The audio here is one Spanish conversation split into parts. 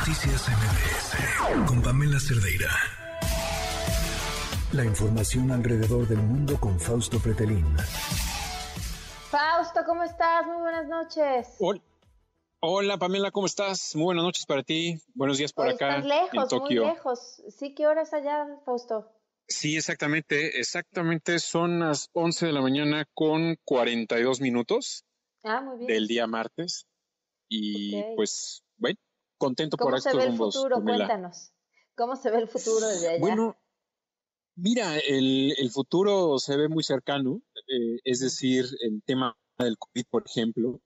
Noticias MBS con Pamela Cerdeira. La información alrededor del mundo con Fausto Pretelín. Fausto, ¿cómo estás? Muy buenas noches. Hola, Pamela, ¿cómo estás? Muy buenas noches para ti. Buenos días por acá estás lejos, en Tokio. Muy lejos. Sí, ¿qué hora es allá, Fausto? Sí, exactamente. Exactamente son las 11 de la mañana con 42 minutos ah, muy bien. del día martes. Y pues, bueno, contento por estos ¿Cómo se ve el futuro? Cuéntanos. ¿Cómo se ve el futuro desde allá? Bueno, mira, el, el futuro se ve muy cercano. Eh, es decir, el tema del COVID, por ejemplo.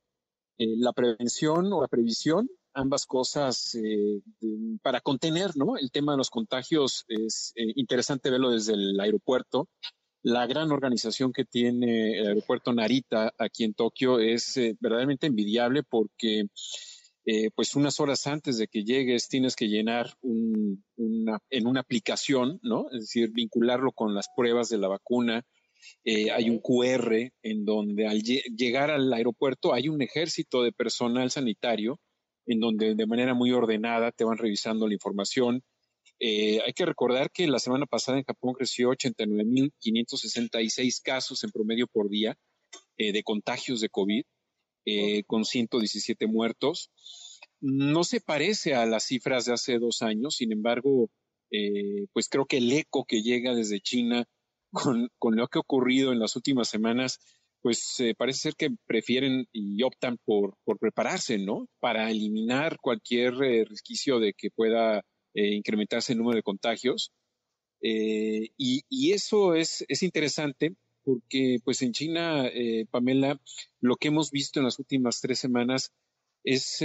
Eh, la prevención o la previsión ambas cosas eh, para contener ¿no? el tema de los contagios. Es eh, interesante verlo desde el aeropuerto. La gran organización que tiene el aeropuerto Narita aquí en Tokio es eh, verdaderamente envidiable porque pues unas horas antes de que llegues tienes que llenar un, una, en una aplicación, ¿no? Es decir, vincularlo con las pruebas de la vacuna. hay un QR en donde al llegar al aeropuerto hay un ejército de personal sanitario en donde de manera muy ordenada te van revisando la información. Eh, hay que recordar que la semana pasada en Japón creció 89.566 casos en promedio por día eh, de contagios de COVID, eh, con 117 muertos. No se parece a las cifras de hace dos años, sin embargo, pues creo que el eco que llega desde China con, con lo que ha ocurrido en las últimas semanas pues eh, parece ser que prefieren y optan por, por prepararse, ¿no? Para eliminar cualquier eh, resquicio de que pueda eh, incrementarse el número de contagios. Y, y, eso es, es, interesante porque, pues en China, Pamela, lo que hemos visto en las últimas tres semanas es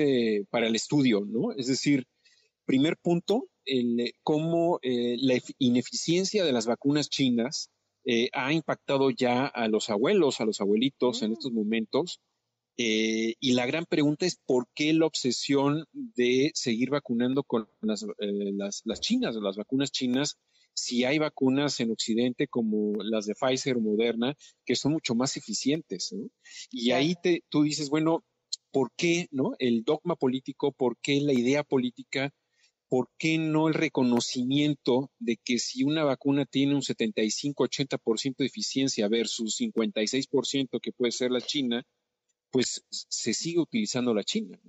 para el estudio, ¿no? Es decir, primer punto, el, cómo la ineficiencia de las vacunas chinas eh, ha impactado ya a los abuelos, a los abuelitos en estos momentos. Eh, y la gran pregunta es por qué la obsesión de seguir vacunando con las, eh, las, las, chinas, las vacunas chinas, si hay vacunas en Occidente como las de Pfizer o Moderna, que son mucho más eficientes. ¿no? Y ahí te, tú dices, bueno, ¿por qué no? el dogma político, por qué la idea política ¿por qué no el reconocimiento de que si una vacuna tiene un 75-80% de eficiencia versus 56% que puede ser la China, pues se sigue utilizando la China?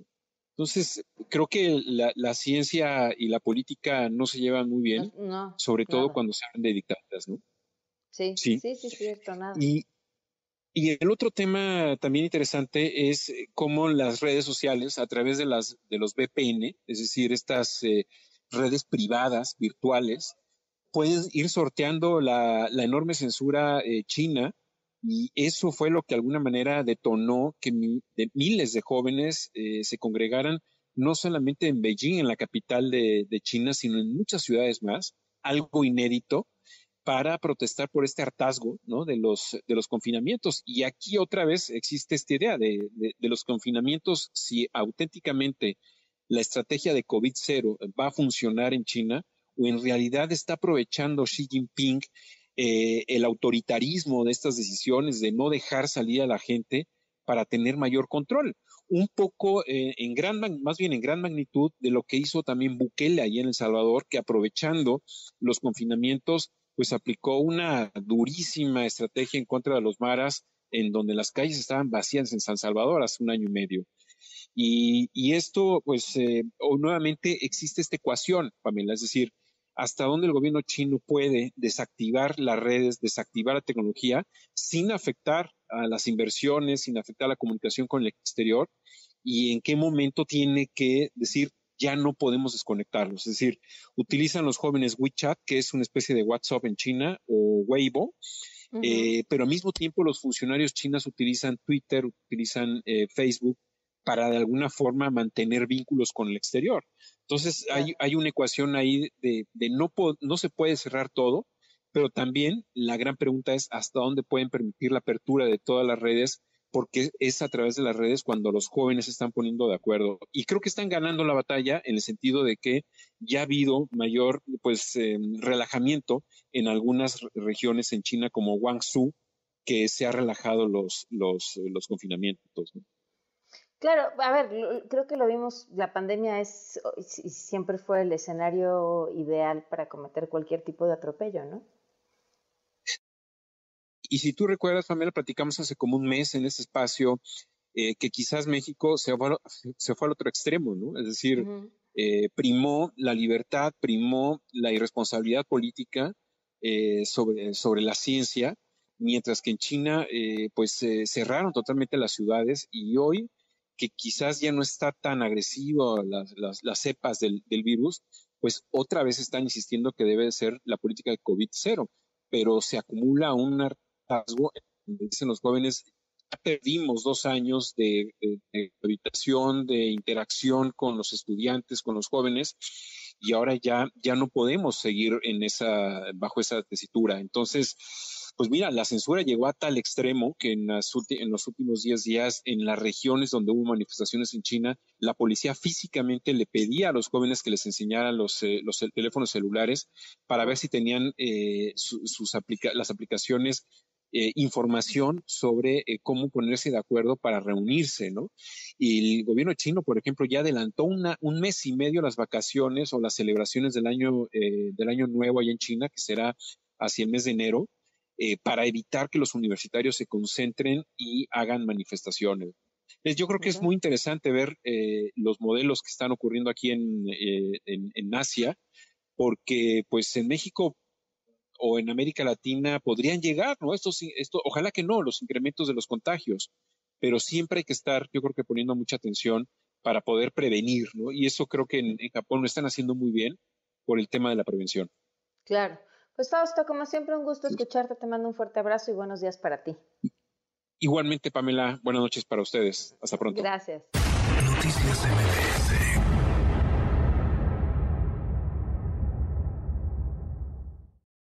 Entonces, creo que la, ciencia y la política no se llevan muy bien, sobre todo cuando se hablan de dictaduras, ¿no? Sí, sí, sí, sí, cierto, nada. Y, y el otro tema también interesante es eh, cómo las redes sociales, a través de, las, de los VPN, es decir, estas eh, redes privadas, virtuales, pueden ir sorteando la, enorme censura eh, china y eso fue lo que de alguna manera detonó que miles de jóvenes se congregaran no solamente en Beijing, en la capital de China, sino en muchas ciudades más, algo inédito para protestar por este hartazgo ¿no? de, los, de los confinamientos. Y aquí otra vez existe esta idea de, de, los confinamientos, si auténticamente la estrategia de COVID-0 va a funcionar en China o en realidad está aprovechando Xi Jinping eh, el autoritarismo de estas decisiones de no dejar salir a la gente para tener mayor control. Un poco eh, en gran, más bien en gran magnitud de lo que hizo también Bukele ahí en El Salvador, que aprovechando los confinamientos pues aplicó una durísima estrategia en contra de los maras, en donde las calles estaban vacías en San Salvador hace un año y medio. Y, esto, pues, eh, nuevamente existe esta ecuación, Pamela, es decir, hasta dónde el gobierno chino puede desactivar las redes, desactivar la tecnología sin afectar a las inversiones, sin afectar a la comunicación con el exterior y en qué momento tiene que decir, ya no podemos desconectarlos. Es decir, utilizan los jóvenes WeChat, que es una especie de WhatsApp en China, o Weibo, eh, pero al mismo tiempo los funcionarios chinos utilizan Twitter, utilizan eh, Facebook para de alguna forma mantener vínculos con el exterior. Entonces hay, hay, una ecuación ahí de, de no, no se puede cerrar todo, pero también la gran pregunta es hasta dónde pueden permitir la apertura de todas las redes porque es a través de las redes cuando los jóvenes se están poniendo de acuerdo. Y creo que están ganando la batalla en el sentido de que ya ha habido mayor pues eh, relajamiento en algunas regiones en China como Guangzhou, que se ha relajado los, los, los confinamientos. Claro, a ver, creo que lo vimos, la pandemia es siempre fue el escenario ideal para cometer cualquier tipo de atropello, ¿no? Y si tú recuerdas, Pamela, platicamos hace como un mes en ese espacio eh, que quizás México se fue, se fue al otro extremo, ¿no? Es decir, eh, primó la libertad, primó la irresponsabilidad política eh, sobre, sobre la ciencia, mientras que en China, pues cerraron totalmente las ciudades y hoy que quizás ya no está tan agresivo las, las, cepas del, del, virus, pues otra vez están insistiendo que debe ser la política de COVID-0, pero se acumula un hartazgo, dicen los jóvenes, ya perdimos dos años de, habitación, de interacción con los estudiantes, con los jóvenes, y ahora ya, ya no podemos seguir en esa, bajo esa tesitura. Entonces, pues mira, la censura llegó a tal extremo que en, los últimos 10 días, en las regiones donde hubo manifestaciones en China, la policía físicamente le pedía a los jóvenes que les enseñaran los, eh, teléfonos celulares para ver si tenían eh, sus las aplicaciones eh, información sobre cómo ponerse de acuerdo para reunirse, ¿no? Y el gobierno chino, por ejemplo, ya adelantó un mes y medio las vacaciones o las celebraciones del año, del año nuevo allá en China, que será hacia el mes de enero, eh, para evitar que los universitarios se concentren y hagan manifestaciones. Yo creo que es muy interesante ver eh, los modelos que están ocurriendo aquí eh, en, en, Asia, porque pues en México o en América Latina podrían llegar, ¿no? Esto, esto, ojalá que no, los incrementos de los contagios, pero siempre hay que estar, yo creo que poniendo mucha atención para poder prevenir, ¿no? Y eso creo que en, en Japón lo están haciendo muy bien por el tema de la prevención. Claro. Pues Fausto, como siempre, un gusto escucharte. Te mando un fuerte abrazo y buenos días para ti. Igualmente, Pamela, buenas noches para ustedes. Hasta pronto. Gracias. Noticias